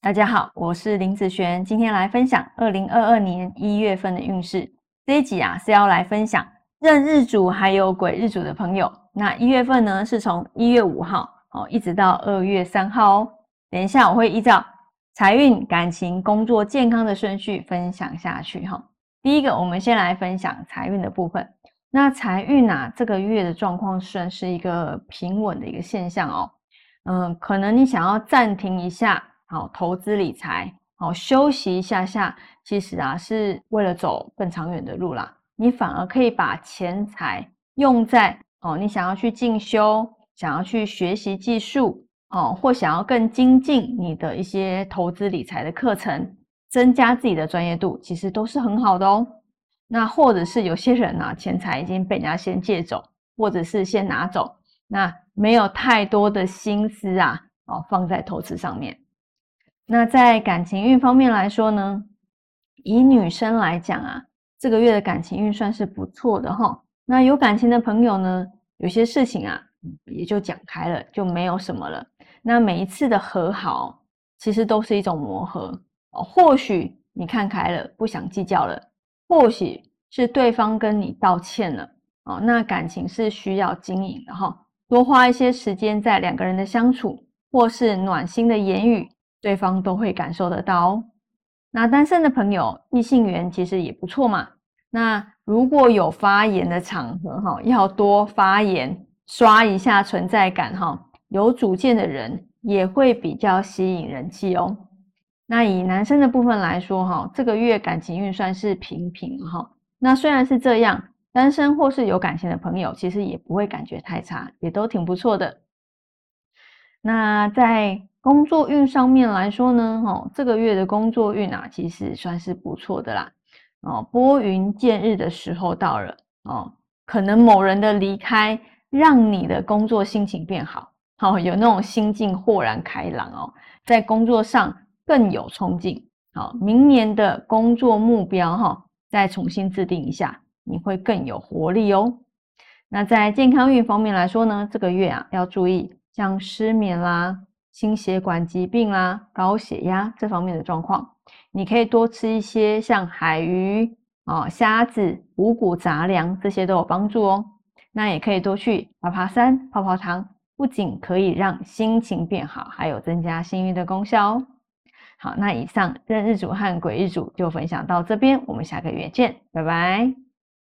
大家好，我是林子璇，今天来分享二零二二年一月份的运势。这一集啊是要来分享壬日主还有癸日主的朋友。那一月份呢是从一月五号哦一直到二月三号哦。等一下我会依照财运、感情、工作、健康的顺序分享下去哈。第一个，我们先来分享财运的部分。那财运啊，这个月的状况算是一个平稳的一个现象哦。嗯，可能你想要暂停一下。好，投资理财，好休息一下下，其实啊是为了走更长远的路啦。你反而可以把钱财用在哦，你想要去进修，想要去学习技术哦，或想要更精进你的一些投资理财的课程，增加自己的专业度，其实都是很好的哦。那或者是有些人呢，钱财已经被人家先借走，或者是先拿走，那没有太多的心思啊，哦放在投资上面。那在感情运方面来说呢，以女生来讲啊，这个月的感情运算是不错的哈。那有感情的朋友呢，有些事情啊，也就讲开了，就没有什么了。那每一次的和好，其实都是一种磨合哦。或许你看开了，不想计较了；或许是对方跟你道歉了哦。那感情是需要经营的哈，多花一些时间在两个人的相处，或是暖心的言语。对方都会感受得到哦。那单身的朋友，异性缘其实也不错嘛。那如果有发言的场合哈，要多发言，刷一下存在感哈。有主见的人也会比较吸引人气哦。那以男生的部分来说哈，这个月感情运算是平平哈。那虽然是这样，单身或是有感情的朋友，其实也不会感觉太差，也都挺不错的。那在工作运上面来说呢，哦，这个月的工作运啊，其实算是不错的啦。哦，拨云见日的时候到了哦，可能某人的离开，让你的工作心情变好，好有那种心境豁然开朗哦，在工作上更有冲劲。好，明年的工作目标哈，再重新制定一下，你会更有活力哦。那在健康运方面来说呢，这个月啊，要注意像失眠啦。心血管疾病啦、高血压这方面的状况，你可以多吃一些像海鱼啊、虾子、五谷杂粮，这些都有帮助哦。那也可以多去爬爬山、泡泡汤，不仅可以让心情变好，还有增加幸运的功效哦。好，那以上任日主和鬼日主就分享到这边，我们下个月见，拜拜。